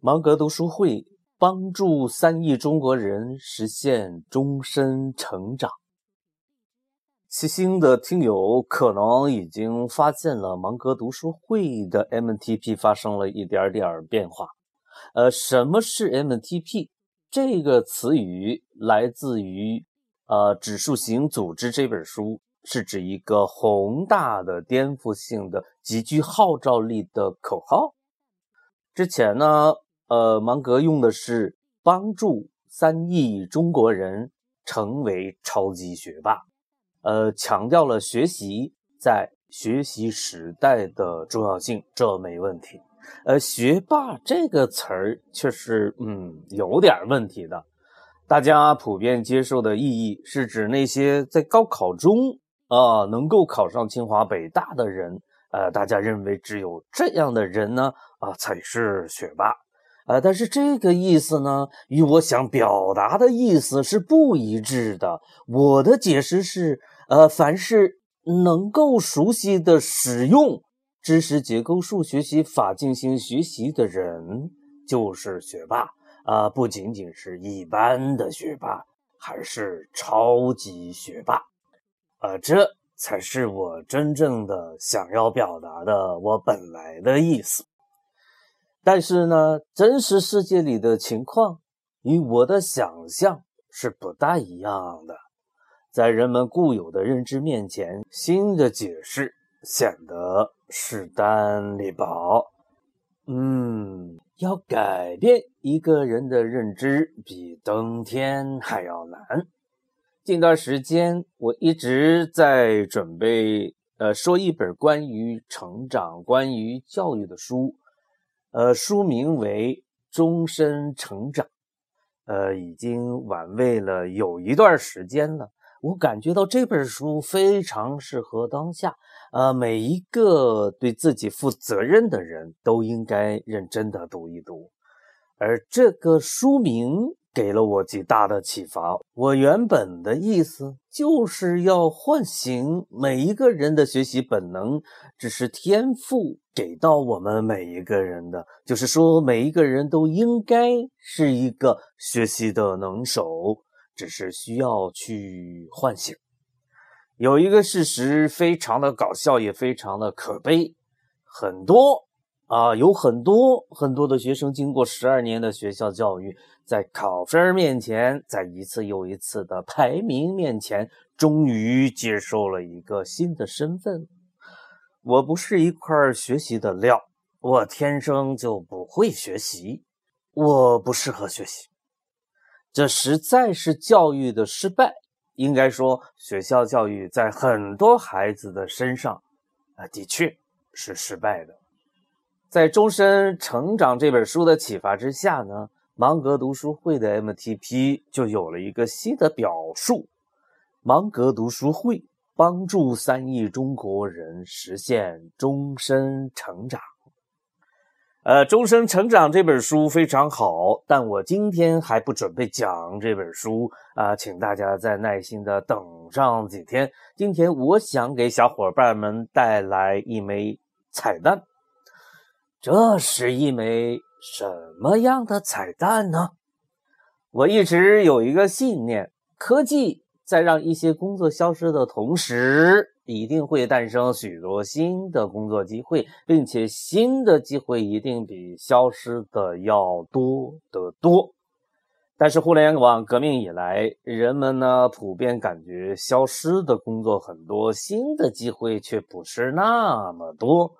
芒格读书会帮助三亿中国人实现终身成长。细心的听友可能已经发现了，芒格读书会的 MTP 发生了一点点变化。呃，什么是 MTP？这个词语来自于呃《指数型组织》这本书，是指一个宏大的、颠覆性的、极具号召力的口号。之前呢？呃，芒格用的是帮助三亿中国人成为超级学霸，呃，强调了学习在学习时代的重要性，这没问题。呃，学霸这个词儿却是嗯有点问题的，大家普遍接受的意义是指那些在高考中啊能够考上清华北大的人，呃，大家认为只有这样的人呢啊才是学霸。呃，但是这个意思呢，与我想表达的意思是不一致的。我的解释是，呃，凡是能够熟悉的使用知识结构数学习法进行学习的人，就是学霸啊，不仅仅是一般的学霸，还是超级学霸。呃，这才是我真正的想要表达的，我本来的意思。但是呢，真实世界里的情况与我的想象是不大一样的。在人们固有的认知面前，新的解释显得势单力薄。嗯，要改变一个人的认知，比登天还要难。近段时间，我一直在准备，呃，说一本关于成长、关于教育的书。呃，书名为《终身成长》，呃，已经晚未了有一段时间了。我感觉到这本书非常适合当下，呃，每一个对自己负责任的人都应该认真的读一读。而这个书名。给了我极大的启发。我原本的意思就是要唤醒每一个人的学习本能，只是天赋给到我们每一个人的，就是说每一个人都应该是一个学习的能手，只是需要去唤醒。有一个事实非常的搞笑，也非常的可悲，很多。啊，有很多很多的学生经过十二年的学校教育，在考分面前，在一次又一次的排名面前，终于接受了一个新的身份。我不是一块学习的料，我天生就不会学习，我不适合学习。这实在是教育的失败。应该说，学校教育在很多孩子的身上，啊，的确是失败的。在《终身成长》这本书的启发之下呢，芒格读书会的 MTP 就有了一个新的表述：芒格读书会帮助三亿中国人实现终身成长。呃，《终身成长》这本书非常好，但我今天还不准备讲这本书啊，请大家再耐心的等上几天。今天我想给小伙伴们带来一枚彩蛋。这是一枚什么样的彩蛋呢？我一直有一个信念：科技在让一些工作消失的同时，一定会诞生许多新的工作机会，并且新的机会一定比消失的要多得多。但是互联网革命以来，人们呢普遍感觉消失的工作很多，新的机会却不是那么多，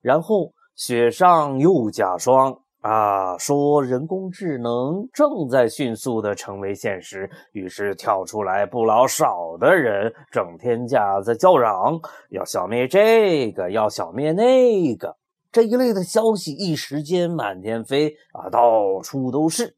然后。雪上又加霜啊！说人工智能正在迅速的成为现实，于是跳出来不老少的人，整天架在叫嚷，要消灭这个，要消灭那个，这一类的消息一时间满天飞啊，到处都是。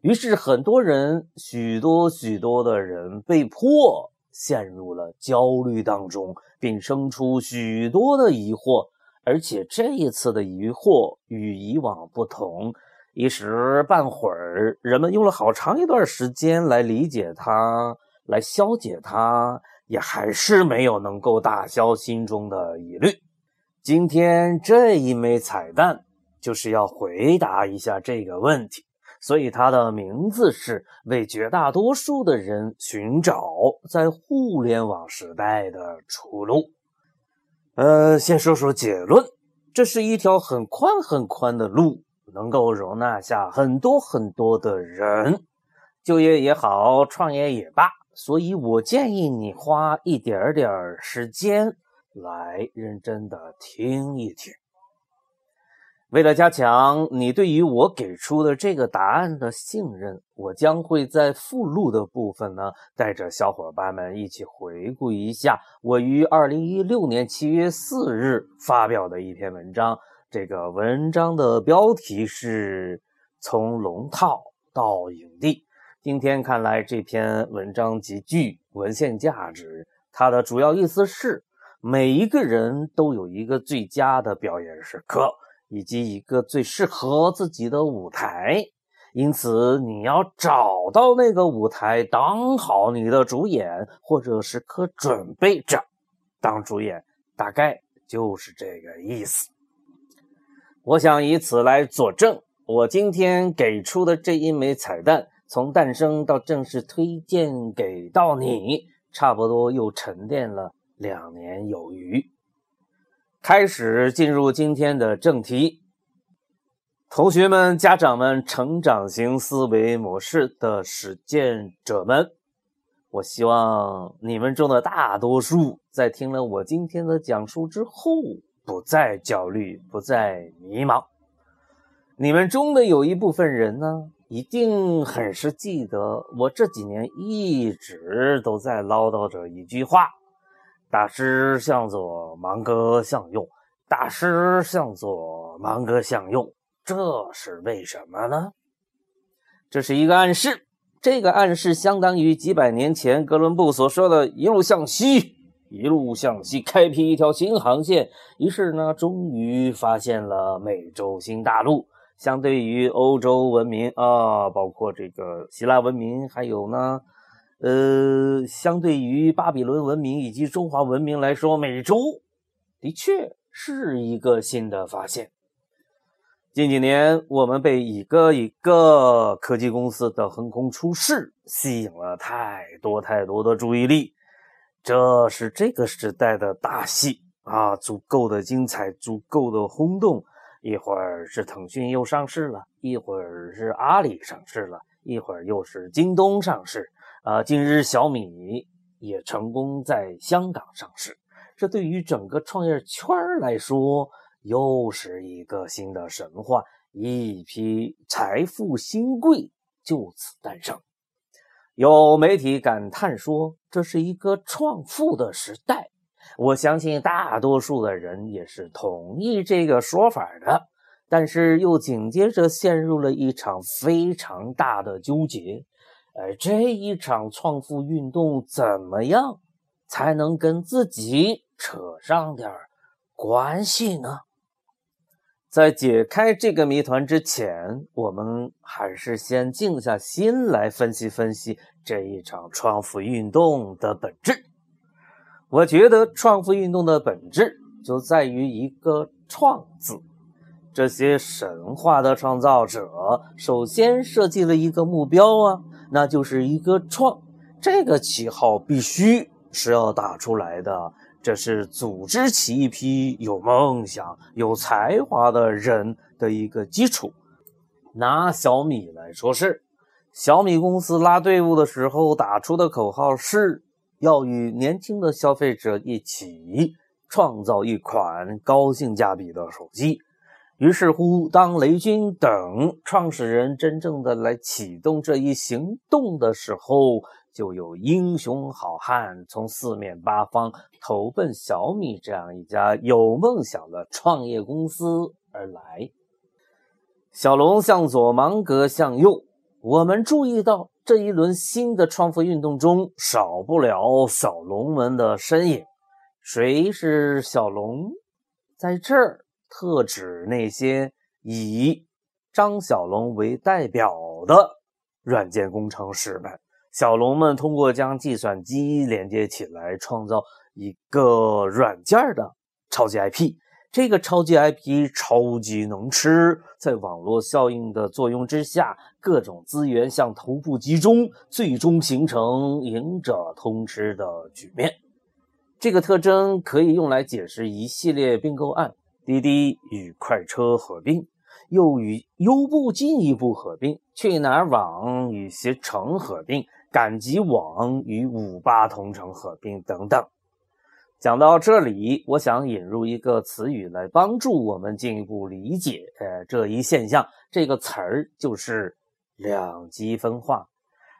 于是很多人，许多许多的人被迫陷入了焦虑当中，并生出许多的疑惑。而且这一次的疑惑与以往不同，一时半会儿，人们用了好长一段时间来理解它，来消解它，也还是没有能够打消心中的疑虑。今天这一枚彩蛋就是要回答一下这个问题，所以它的名字是为绝大多数的人寻找在互联网时代的出路。呃，先说说结论，这是一条很宽很宽的路，能够容纳下很多很多的人，就业也好，创业也罢，所以我建议你花一点点时间来认真的听一听。为了加强你对于我给出的这个答案的信任，我将会在附录的部分呢，带着小伙伴们一起回顾一下我于二零一六年七月四日发表的一篇文章。这个文章的标题是“从龙套到影帝”。今天看来，这篇文章极具文献价值。它的主要意思是，每一个人都有一个最佳的表演时刻。以及一个最适合自己的舞台，因此你要找到那个舞台，当好你的主演，或者时刻准备着当主演，大概就是这个意思。我想以此来佐证我今天给出的这一枚彩蛋，从诞生到正式推荐给到你，差不多又沉淀了两年有余。开始进入今天的正题，同学们、家长们、成长型思维模式的实践者们，我希望你们中的大多数在听了我今天的讲述之后，不再焦虑，不再迷茫。你们中的有一部分人呢，一定很是记得我这几年一直都在唠叨着一句话。大师向左，芒格向右。大师向左，芒格向右。这是为什么呢？这是一个暗示。这个暗示相当于几百年前哥伦布所说的“一路向西，一路向西，开辟一条新航线”。于是呢，终于发现了美洲新大陆。相对于欧洲文明啊，包括这个希腊文明，还有呢。呃，相对于巴比伦文明以及中华文明来说，美洲的确是一个新的发现。近几年，我们被一个一个科技公司的横空出世吸引了太多太多的注意力，这是这个时代的大戏啊，足够的精彩，足够的轰动。一会儿是腾讯又上市了，一会儿是阿里上市了，一会儿又是京东上市。啊，近日小米也成功在香港上市，这对于整个创业圈来说又是一个新的神话，一批财富新贵就此诞生。有媒体感叹说，这是一个创富的时代。我相信大多数的人也是同意这个说法的，但是又紧接着陷入了一场非常大的纠结。而这一场创富运动怎么样才能跟自己扯上点关系呢？在解开这个谜团之前，我们还是先静下心来分析分析这一场创富运动的本质。我觉得创富运动的本质就在于一个“创”字。这些神话的创造者首先设计了一个目标啊。那就是一个创，这个旗号必须是要打出来的。这是组织起一批有梦想、有才华的人的一个基础。拿小米来说，事小米公司拉队伍的时候打出的口号是要与年轻的消费者一起创造一款高性价比的手机。于是乎，当雷军等创始人真正的来启动这一行动的时候，就有英雄好汉从四面八方投奔小米这样一家有梦想的创业公司而来。小龙向左，芒格向右。我们注意到这一轮新的创富运动中，少不了小龙们的身影。谁是小龙？在这儿。特指那些以张小龙为代表的软件工程师们。小龙们通过将计算机连接起来，创造一个软件的超级 IP，这个超级 IP 超级能吃，在网络效应的作用之下，各种资源向头部集中，最终形成赢者通吃的局面。这个特征可以用来解释一系列并购案：滴滴与快车合并，又与优步进一步合并，去哪儿网与携程合并，赶集网与五八同城合并等等。讲到这里，我想引入一个词语来帮助我们进一步理解呃这一现象。这个词儿就是两极分化。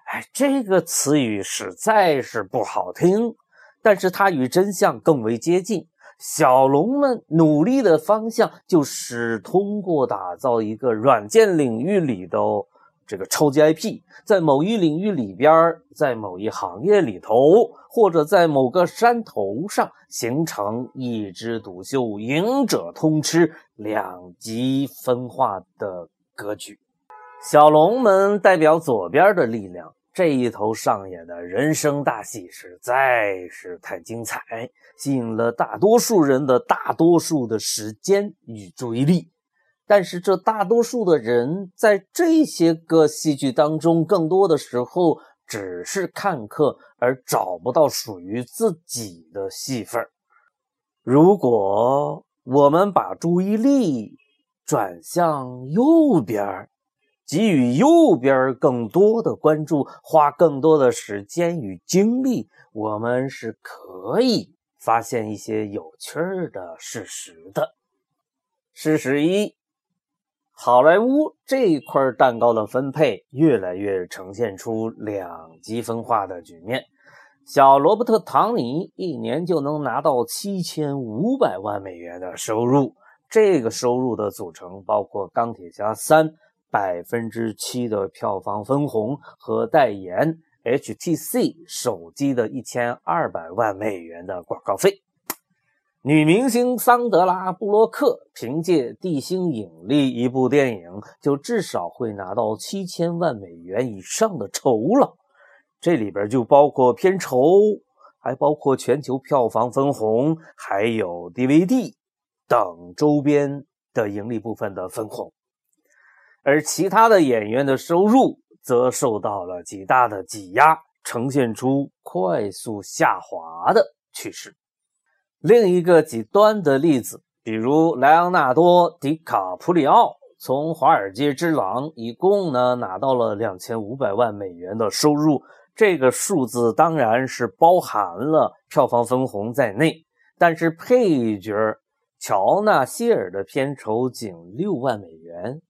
哎，这个词语实在是不好听，但是它与真相更为接近。小龙们努力的方向就是通过打造一个软件领域里的。这个超级 IP 在某一领域里边，在某一行业里头，或者在某个山头上，形成一枝独秀、赢者通吃、两极分化的格局。小龙们代表左边的力量，这一头上演的人生大戏实在是太精彩，吸引了大多数人的大多数的时间与注意力。但是，这大多数的人在这些个戏剧当中，更多的时候只是看客，而找不到属于自己的戏份如果我们把注意力转向右边，给予右边更多的关注，花更多的时间与精力，我们是可以发现一些有趣的事实的。事实一。好莱坞这块蛋糕的分配越来越呈现出两极分化的局面。小罗伯特·唐尼一年就能拿到七千五百万美元的收入，这个收入的组成包括《钢铁侠三》百分之七的票房分红和代言 HTC 手机的一千二百万美元的广告费。女明星桑德拉·布洛克凭借《地心引力》一部电影，就至少会拿到七千万美元以上的酬劳。这里边就包括片酬，还包括全球票房分红，还有 DVD 等周边的盈利部分的分红。而其他的演员的收入则受到了极大的挤压，呈现出快速下滑的趋势。另一个极端的例子，比如莱昂纳多·迪卡普里奥从《华尔街之狼》一共呢拿到了两千五百万美元的收入，这个数字当然是包含了票房分红在内。但是配角乔纳希尔的片酬仅六万美元，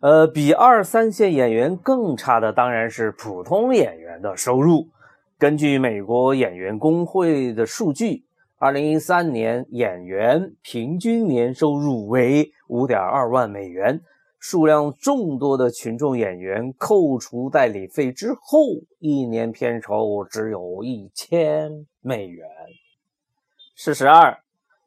呃，比二三线演员更差的当然是普通演员的收入。根据美国演员工会的数据。二零一三年，演员平均年收入为五点二万美元，数量众多的群众演员扣除代理费之后，一年片酬只有一千美元。事实二，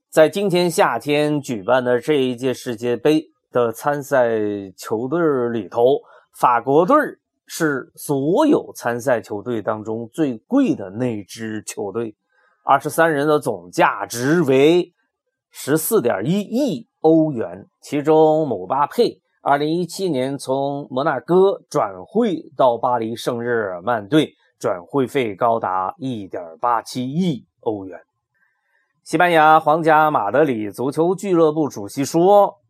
在今天夏天举办的这一届世界杯的参赛球队里头，法国队是所有参赛球队当中最贵的那支球队。二十三人的总价值为十四点一亿欧元，其中姆巴佩二零一七年从摩纳哥转会到巴黎圣日耳曼队，转会费高达一点八七亿欧元。西班牙皇家马德里足球俱乐部主席说：“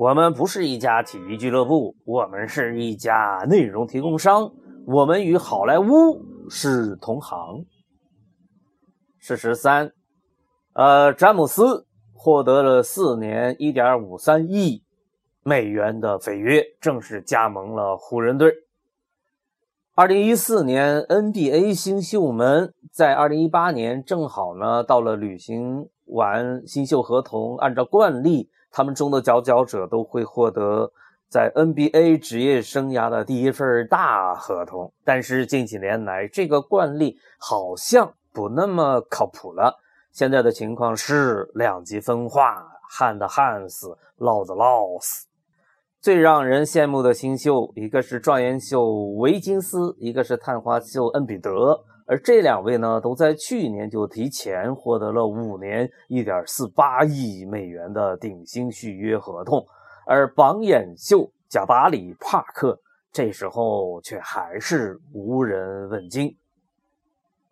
我们不是一家体育俱乐部，我们是一家内容提供商，我们与好莱坞是同行。”事实三，呃，詹姆斯获得了四年一点五三亿美元的违约，正式加盟了湖人队。二零一四年 NBA 新秀们在二零一八年正好呢到了履行完新秀合同，按照惯例，他们中的佼佼者都会获得在 NBA 职业生涯的第一份大合同。但是近几年来，这个惯例好像。不那么靠谱了。现在的情况是两极分化，旱的旱死，涝的涝死。最让人羡慕的新秀，一个是状元秀维金斯，一个是探花秀恩比德。而这两位呢，都在去年就提前获得了五年一点四八亿美元的顶薪续约合同，而榜眼秀贾巴里·帕克这时候却还是无人问津。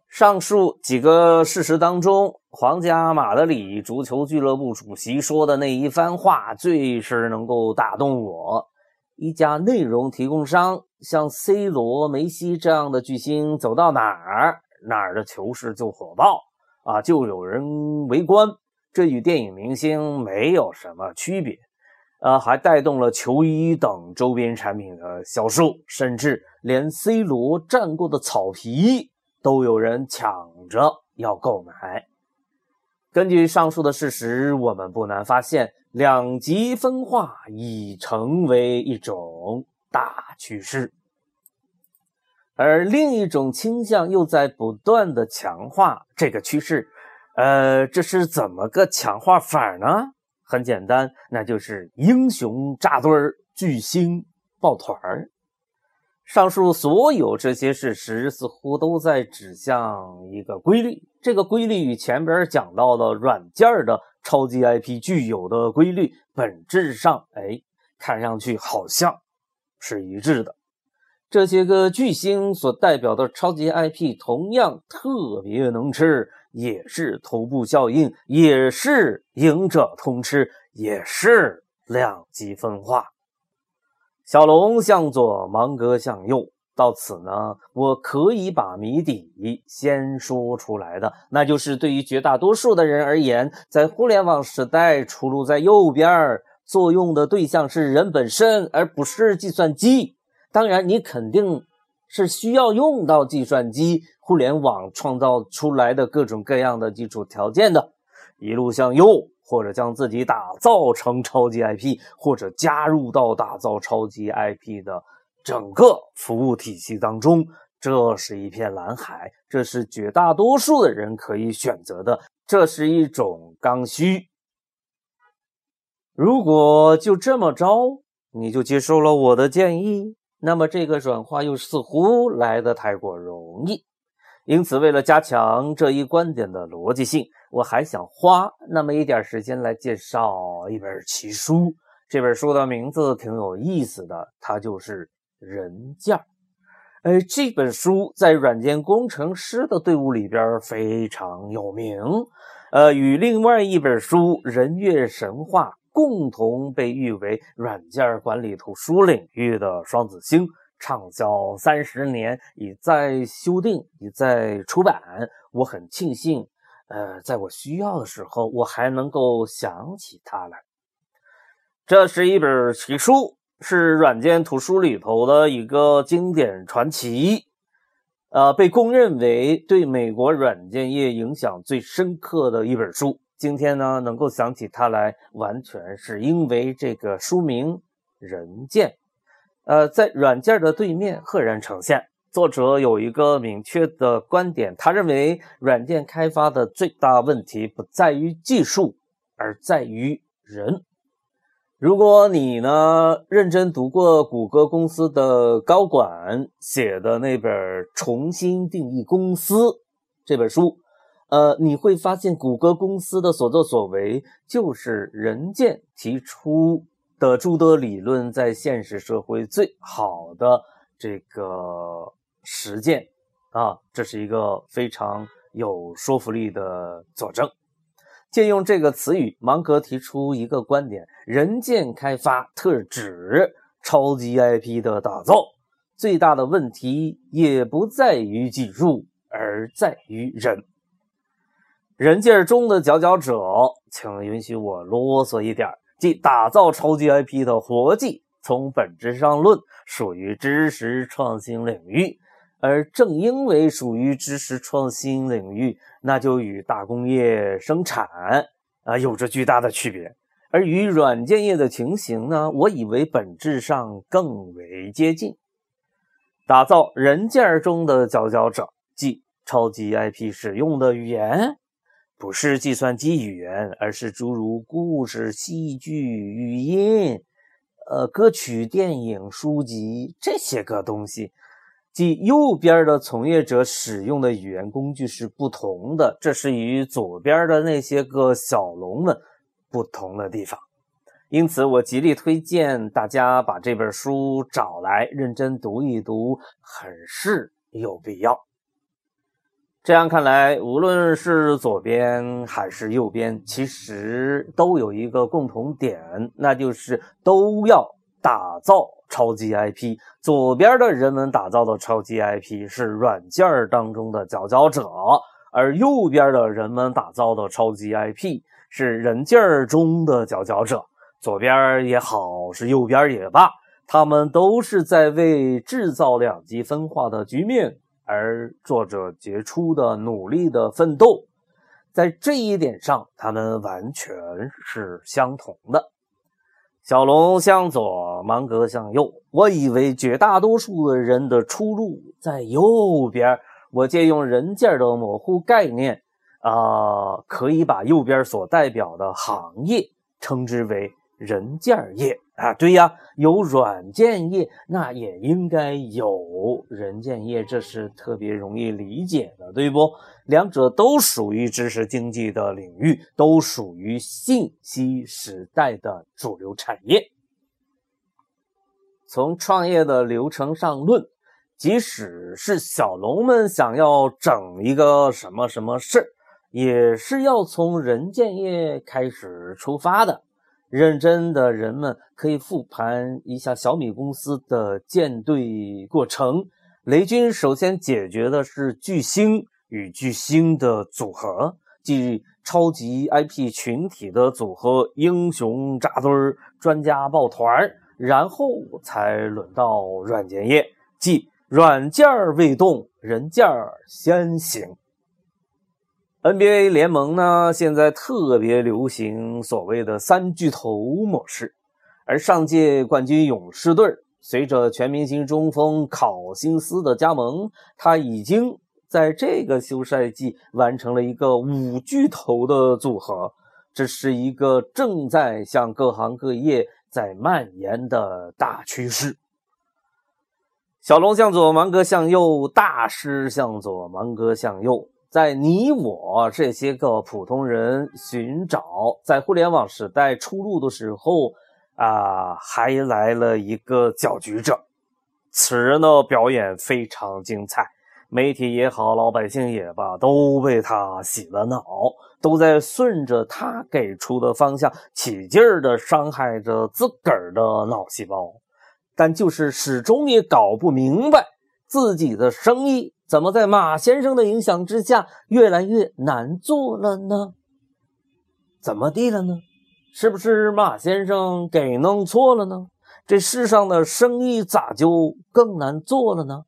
上述几个事实当中，皇家马德里足球俱乐部主席说的那一番话，最是能够打动我。一家内容提供商。像 C 罗、梅西这样的巨星走到哪儿，哪儿的球市就火爆啊，就有人围观。这与电影明星没有什么区别，呃，还带动了球衣等周边产品的销售，甚至连 C 罗站过的草皮都有人抢着要购买。根据上述的事实，我们不难发现，两极分化已成为一种。大趋势，而另一种倾向又在不断的强化这个趋势。呃，这是怎么个强化法呢？很简单，那就是英雄扎堆儿，巨星抱团儿。上述所有这些事实似乎都在指向一个规律，这个规律与前边讲到的软件的超级 IP 具有的规律本质上，哎，看上去好像。是一致的，这些个巨星所代表的超级 IP 同样特别能吃，也是头部效应，也是赢者通吃，也是两极分化。小龙向左，芒格向右。到此呢，我可以把谜底先说出来的，那就是对于绝大多数的人而言，在互联网时代，出路在右边。作用的对象是人本身，而不是计算机。当然，你肯定是需要用到计算机、互联网创造出来的各种各样的基础条件的。一路向右，或者将自己打造成超级 IP，或者加入到打造超级 IP 的整个服务体系当中，这是一片蓝海，这是绝大多数的人可以选择的，这是一种刚需。如果就这么着，你就接受了我的建议，那么这个转化又似乎来得太过容易。因此，为了加强这一观点的逻辑性，我还想花那么一点时间来介绍一本奇书。这本书的名字挺有意思的，它就是《人件》。哎，这本书在软件工程师的队伍里边非常有名，呃，与另外一本书《人月神话》。共同被誉为软件管理图书领域的双子星，畅销三十年，已在修订，已在出版。我很庆幸，呃，在我需要的时候，我还能够想起它来。这是一本奇书，是软件图书里头的一个经典传奇，呃，被公认为对美国软件业影响最深刻的一本书。今天呢，能够想起它来，完全是因为这个书名《人见》。呃，在软件的对面赫然呈现。作者有一个明确的观点，他认为软件开发的最大问题不在于技术，而在于人。如果你呢认真读过谷歌公司的高管写的那本《重新定义公司》这本书。呃，你会发现谷歌公司的所作所为，就是人建提出的诸多理论在现实社会最好的这个实践啊，这是一个非常有说服力的佐证。借用这个词语，芒格提出一个观点：人建开发特指超级 IP 的打造，最大的问题也不在于技术，而在于人。人界中的佼佼者，请允许我啰嗦一点即打造超级 IP 的活计，从本质上论属于知识创新领域，而正因为属于知识创新领域，那就与大工业生产啊有着巨大的区别。而与软件业的情形呢，我以为本质上更为接近。打造人件中的佼佼者，即超级 IP 使用的语言。不是计算机语言，而是诸如故事、戏剧、语音、呃歌曲、电影、书籍这些个东西。即右边的从业者使用的语言工具是不同的，这是与左边的那些个小龙们不同的地方。因此，我极力推荐大家把这本书找来认真读一读，很是有必要。这样看来，无论是左边还是右边，其实都有一个共同点，那就是都要打造。超级 IP，左边的人们打造的超级 IP 是软件当中的佼佼者，而右边的人们打造的超级 IP 是人件中的佼佼者。左边也好，是右边也罢，他们都是在为制造两极分化的局面而做着杰出的努力的奋斗。在这一点上，他们完全是相同的。小龙向左，芒格向右。我以为绝大多数的人的出路在右边。我借用人件的模糊概念，啊，可以把右边所代表的行业称之为人件业。啊，对呀，有软件业，那也应该有人建业，这是特别容易理解的，对不？两者都属于知识经济的领域，都属于信息时代的主流产业。从创业的流程上论，即使是小龙们想要整一个什么什么事也是要从人建业开始出发的。认真的人们可以复盘一下小米公司的建队过程。雷军首先解决的是巨星与巨星的组合，即超级 IP 群体的组合，英雄扎堆儿，专家抱团儿，然后才轮到软件业，即软件未动，人件先行。NBA 联盟呢，现在特别流行所谓的三巨头模式，而上届冠军勇士队随着全明星中锋考辛斯的加盟，他已经在这个休赛季完成了一个五巨头的组合，这是一个正在向各行各业在蔓延的大趋势。小龙向左，芒格向右，大师向左，芒格向右。在你我这些个普通人寻找在互联网时代出路的时候，啊，还来了一个搅局者。此人的表演非常精彩，媒体也好，老百姓也罢，都被他洗了脑，都在顺着他给出的方向起劲儿的伤害着自个儿的脑细胞，但就是始终也搞不明白自己的生意。怎么在马先生的影响之下越来越难做了呢？怎么地了呢？是不是马先生给弄错了呢？这世上的生意咋就更难做了呢？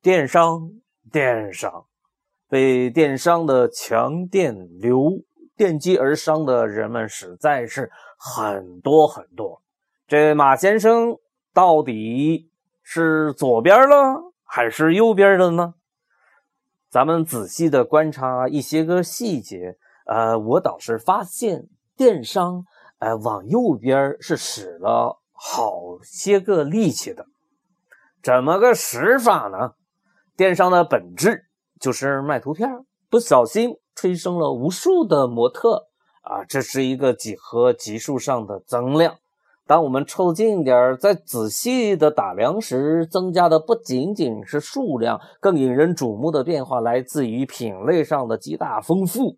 电商，电商，被电商的强电流电击而伤的人们实在是很多很多。这马先生到底是左边了？还是右边的呢？咱们仔细的观察一些个细节，呃，我倒是发现电商，呃，往右边是使了好些个力气的。怎么个使法呢？电商的本质就是卖图片，不小心催生了无数的模特啊，这是一个几何级数上的增量。当我们凑近点再仔细的打量时，增加的不仅仅是数量，更引人瞩目的变化来自于品类上的极大丰富。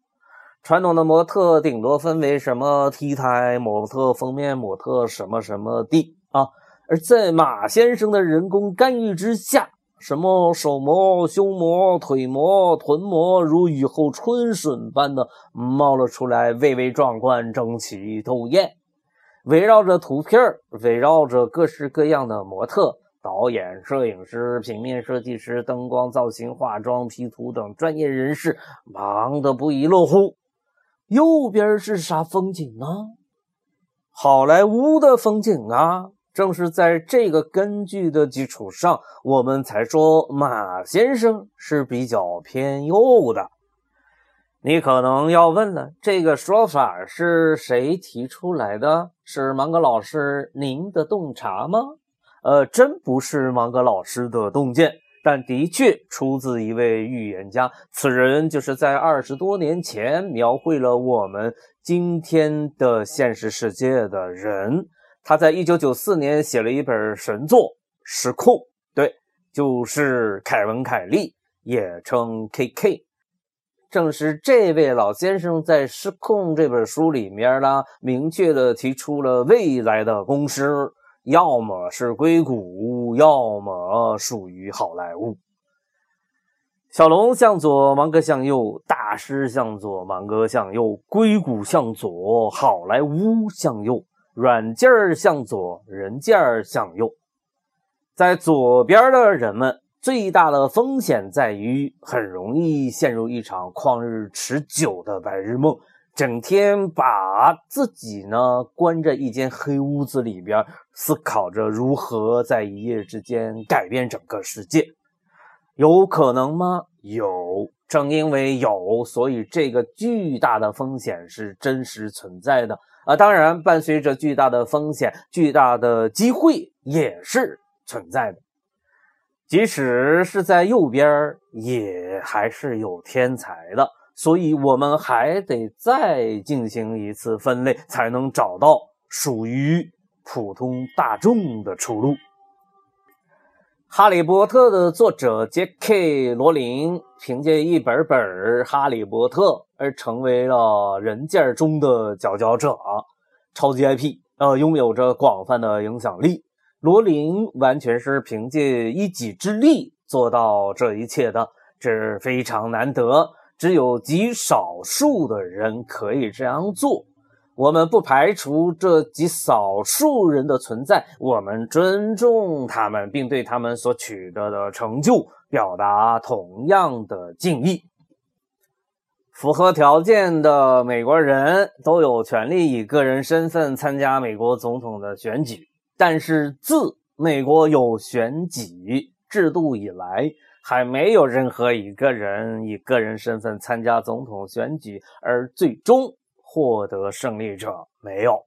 传统的模特顶多分为什么 T 台模特、封面模特什么什么的啊，而在马先生的人工干预之下，什么手模、胸模、腿模、臀模，如雨后春笋般的冒了出来，蔚为壮观，争奇斗艳。围绕着图片围绕着各式各样的模特、导演、摄影师、平面设计师、灯光造型、化妆、P 图等专业人士，忙得不亦乐乎。右边是啥风景呢？好莱坞的风景啊！正是在这个根据的基础上，我们才说马先生是比较偏右的。你可能要问了，这个说法是谁提出来的？是芒格老师您的洞察吗？呃，真不是芒格老师的洞见，但的确出自一位预言家。此人就是在二十多年前描绘了我们今天的现实世界的人。他在一九九四年写了一本神作《失控》，对，就是凯文·凯利，也称 K.K。正是这位老先生在《失控》这本书里面呢，明确的提出了未来的公司。要么是硅谷，要么属于好莱坞。小龙向左，芒格向右，大师向左，芒格向右，硅谷向左，好莱坞向右，软件向左，人件向右。在左边的人们，最大的风险在于很容易陷入一场旷日持久的白日梦。整天把自己呢关在一间黑屋子里边，思考着如何在一夜之间改变整个世界，有可能吗？有，正因为有，所以这个巨大的风险是真实存在的啊！当然，伴随着巨大的风险，巨大的机会也是存在的。即使是在右边，也还是有天才的。所以，我们还得再进行一次分类，才能找到属于普通大众的出路。《哈利波特》的作者杰克·罗琳凭借一本本《哈利波特》而成为了人界中的佼佼者，超级 IP，呃，拥有着广泛的影响力。罗琳完全是凭借一己之力做到这一切的，这是非常难得。只有极少数的人可以这样做，我们不排除这极少数人的存在，我们尊重他们，并对他们所取得的成就表达同样的敬意。符合条件的美国人都有权利以个人身份参加美国总统的选举，但是自美国有选举制度以来。还没有任何一个人以个人身份参加总统选举而最终获得胜利者，没有。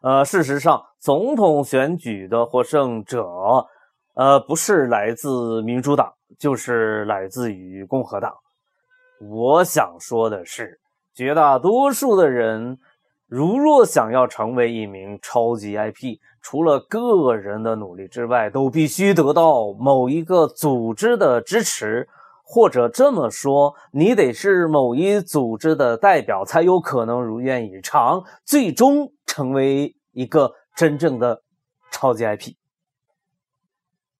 呃，事实上，总统选举的获胜者，呃，不是来自民主党，就是来自于共和党。我想说的是，绝大多数的人，如若想要成为一名超级 IP。除了个人的努力之外，都必须得到某一个组织的支持，或者这么说，你得是某一组织的代表，才有可能如愿以偿，最终成为一个真正的超级 IP。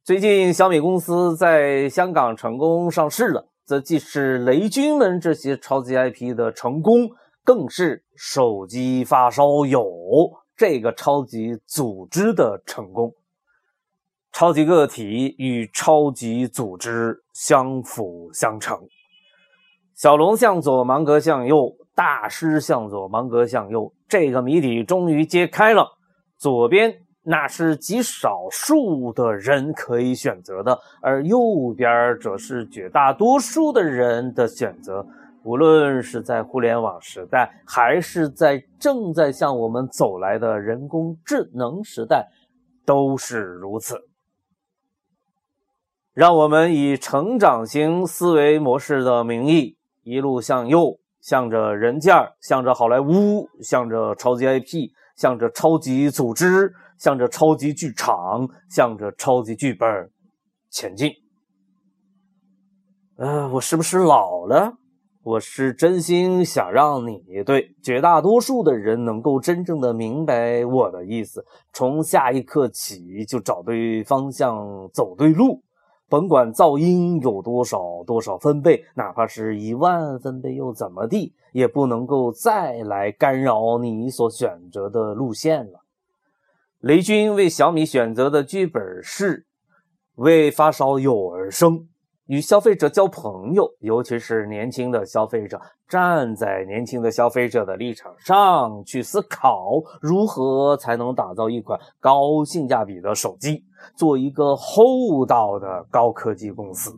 最近，小米公司在香港成功上市了，则既是雷军们这些超级 IP 的成功，更是手机发烧友。这个超级组织的成功，超级个体与超级组织相辅相成。小龙向左，芒格向右，大师向左，芒格向右。这个谜底终于揭开了。左边那是极少数的人可以选择的，而右边则是绝大多数的人的选择。无论是在互联网时代，还是在正在向我们走来的人工智能时代，都是如此。让我们以成长型思维模式的名义，一路向右，向着人件向着好莱坞，向着超级 IP，向着超级组织，向着超级剧场，向着超级剧本前进。呃，我是不是老了？我是真心想让你对绝大多数的人能够真正的明白我的意思，从下一刻起就找对方向，走对路，甭管噪音有多少多少分贝，哪怕是一万分贝又怎么地，也不能够再来干扰你所选择的路线了。雷军为小米选择的剧本是为发烧友而生。与消费者交朋友，尤其是年轻的消费者，站在年轻的消费者的立场上去思考，如何才能打造一款高性价比的手机，做一个厚道的高科技公司。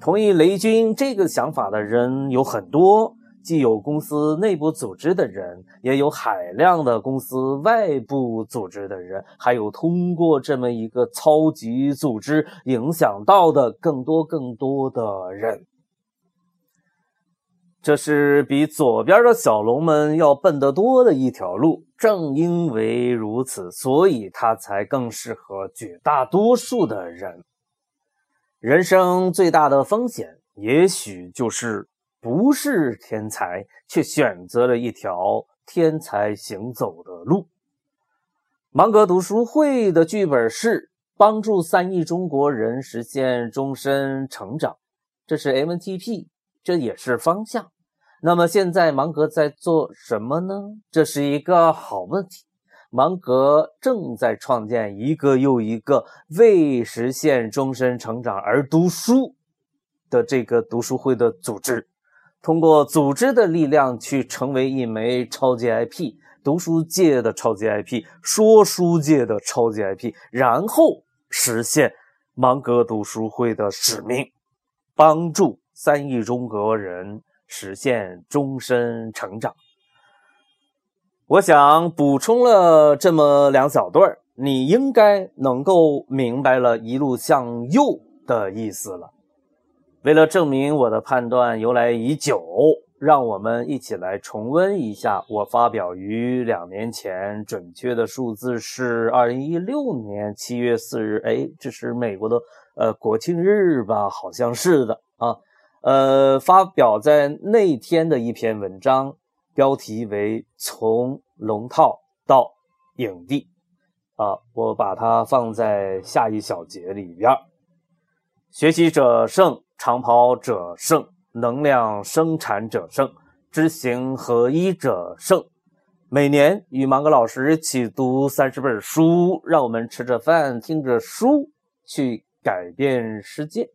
同意雷军这个想法的人有很多，既有公司内部组织的人，也有海量的公司外部组织的人，还有通过这么一个超级组织影响到的更多更多的人。这是比左边的小龙们要笨得多的一条路。正因为如此，所以它才更适合绝大多数的人。人生最大的风险，也许就是不是天才，却选择了一条天才行走的路。芒格读书会的剧本是帮助三亿中国人实现终身成长，这是 MTP，这也是方向。那么现在芒格在做什么呢？这是一个好问题。芒格正在创建一个又一个为实现终身成长而读书的这个读书会的组织，通过组织的力量去成为一枚超级 IP，读书界的超级 IP，说书界的超级 IP，然后实现芒格读书会的使命，帮助三亿中国人实现终身成长。我想补充了这么两小段你应该能够明白了一路向右的意思了。为了证明我的判断由来已久，让我们一起来重温一下我发表于两年前，准确的数字是二零一六年七月四日。哎，这是美国的呃国庆日吧？好像是的啊。呃，发表在那天的一篇文章。标题为“从龙套到影帝”，啊，我把它放在下一小节里边。学习者胜，长跑者胜，能量生产者胜，知行合一者胜。每年与芒格老师一起读三十本书，让我们吃着饭，听着书，去改变世界。